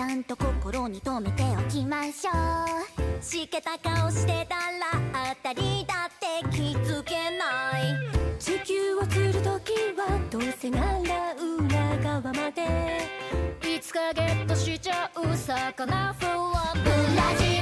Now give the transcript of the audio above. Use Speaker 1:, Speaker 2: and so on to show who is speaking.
Speaker 1: ちゃんと心に留めておきましょう。しけた顔してたら当たりだって気づけない。地球を釣る時はどうせなら裏側まで。いつかゲットしちゃう魚フォアブラジル。